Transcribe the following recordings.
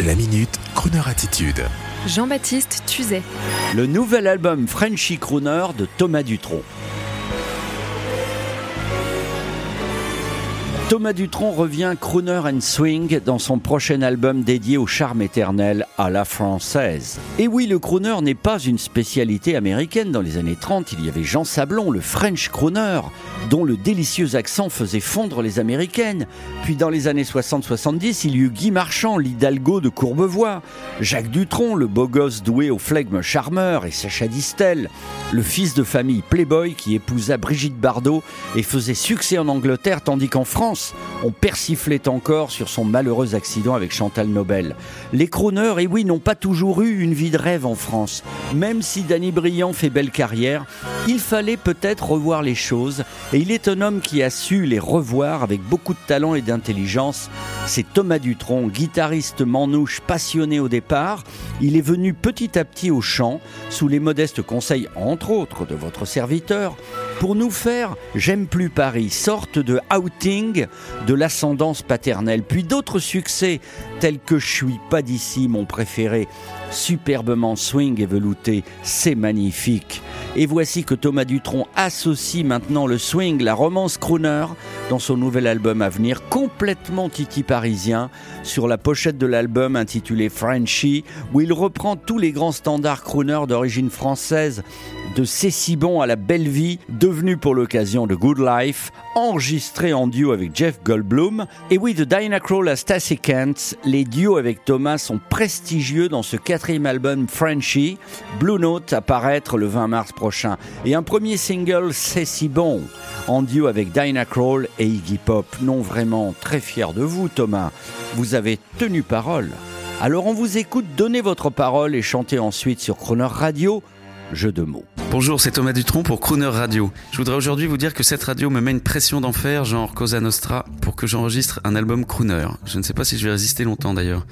La minute, Kroneur attitude. Jean-Baptiste Tuzet. Le nouvel album Frenchy Crooner de Thomas Dutronc. Thomas Dutronc revient crooner and swing dans son prochain album dédié au charme éternel à la française. Et oui, le crooner n'est pas une spécialité américaine. Dans les années 30, il y avait Jean Sablon, le French crooner, dont le délicieux accent faisait fondre les américaines. Puis dans les années 60-70, il y eut Guy Marchand, l'Hidalgo de Courbevoie, Jacques Dutronc, le beau gosse doué au flegme charmeur, et Sacha Distel, le fils de famille playboy qui épousa Brigitte Bardot et faisait succès en Angleterre, tandis qu'en France, on persiflait encore sur son malheureux accident avec Chantal Nobel. Les crooners, et oui, n'ont pas toujours eu une vie de rêve en France. Même si Danny Briand fait belle carrière, il fallait peut-être revoir les choses, et il est un homme qui a su les revoir avec beaucoup de talent et d'intelligence. C'est Thomas Dutronc, guitariste manouche passionné au départ. Il est venu petit à petit au chant, sous les modestes conseils, entre autres, de votre serviteur, pour nous faire J'aime plus Paris, sorte de outing de l'ascendance paternelle. Puis d'autres succès tels que Je suis pas d'ici, mon préféré, superbement swing et velouté, c'est magnifique. Et voici que Thomas Dutronc associe maintenant le swing, la romance crooner, dans son nouvel album à venir, complètement titi parisien, sur la pochette de l'album intitulé Frenchy, où il reprend tous les grands standards crooner d'origine française, de C'est si bon à la belle vie, devenu pour l'occasion de Good Life, enregistré en duo avec Jeff Goldblum. Et oui, de Diana Krall à Stacy Kent, les duos avec Thomas sont prestigieux dans ce quatrième album Frenchy, Blue Note à paraître le 20 mars prochain. Et un premier single, C'est si bon, en duo avec Diana Krall et Iggy Pop. Non, vraiment, très fier de vous, Thomas. Vous avez tenu parole. Alors on vous écoute, donnez votre parole et chantez ensuite sur Croner Radio jeu de mots. Bonjour, c'est Thomas Dutronc pour Crooner Radio. Je voudrais aujourd'hui vous dire que cette radio me met une pression d'enfer, genre Cosa Nostra, pour que j'enregistre un album crooner. Je ne sais pas si je vais résister longtemps d'ailleurs.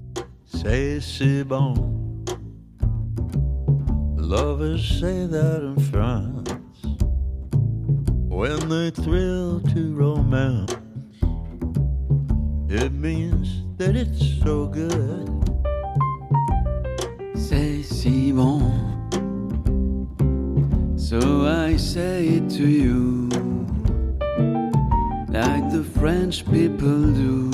C'est si bon. Lovers say that in France. When they thrill to romance, it means that it's so good. C'est si bon. Say it to you, like the French people do,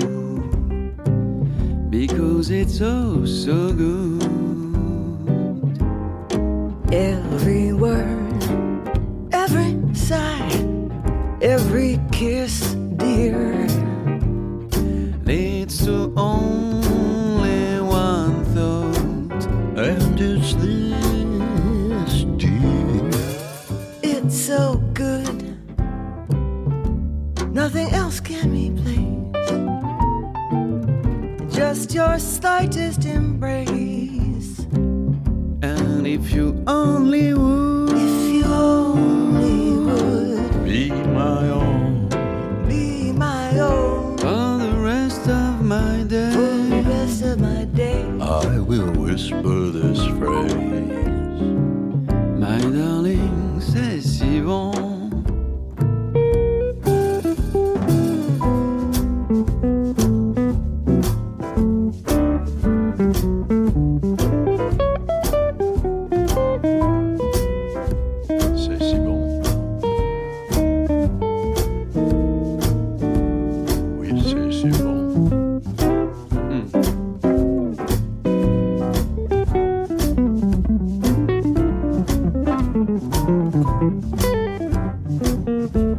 because it's oh so good. Every word, every sigh, every kiss, dear, leads to only your slightest embrace. and if you only would. If you only would Be my own. be my own For the rest of my day. for the rest of my day, I will whisper this phrase. my darling, c'est si bon. Bon.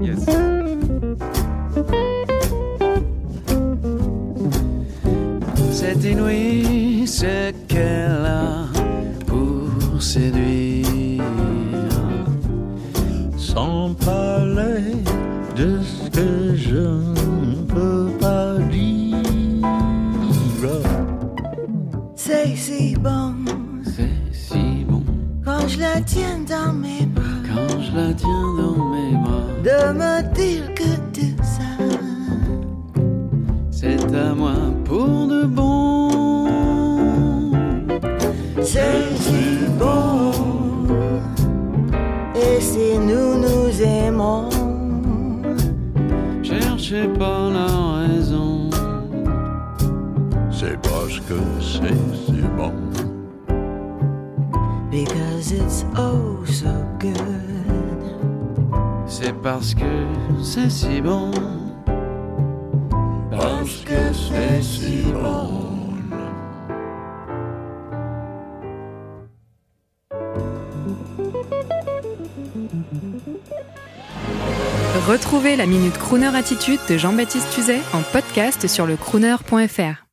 Yes. C'est inouï ce qu'elle a pour séduire. Sans parler de ce que je la tiens dans mes bras. de me dire que tout ça C'est à moi pour de bon. c'est si bon. Et si nous nous aimons, Cherchez pas la raison. C'est c'est parce que c'est si bon. Because it's oh so good. C'est parce que c'est si bon. Parce que c'est si bon. Retrouvez la Minute Crooner Attitude de Jean-Baptiste Tuzet en podcast sur le crooner.fr.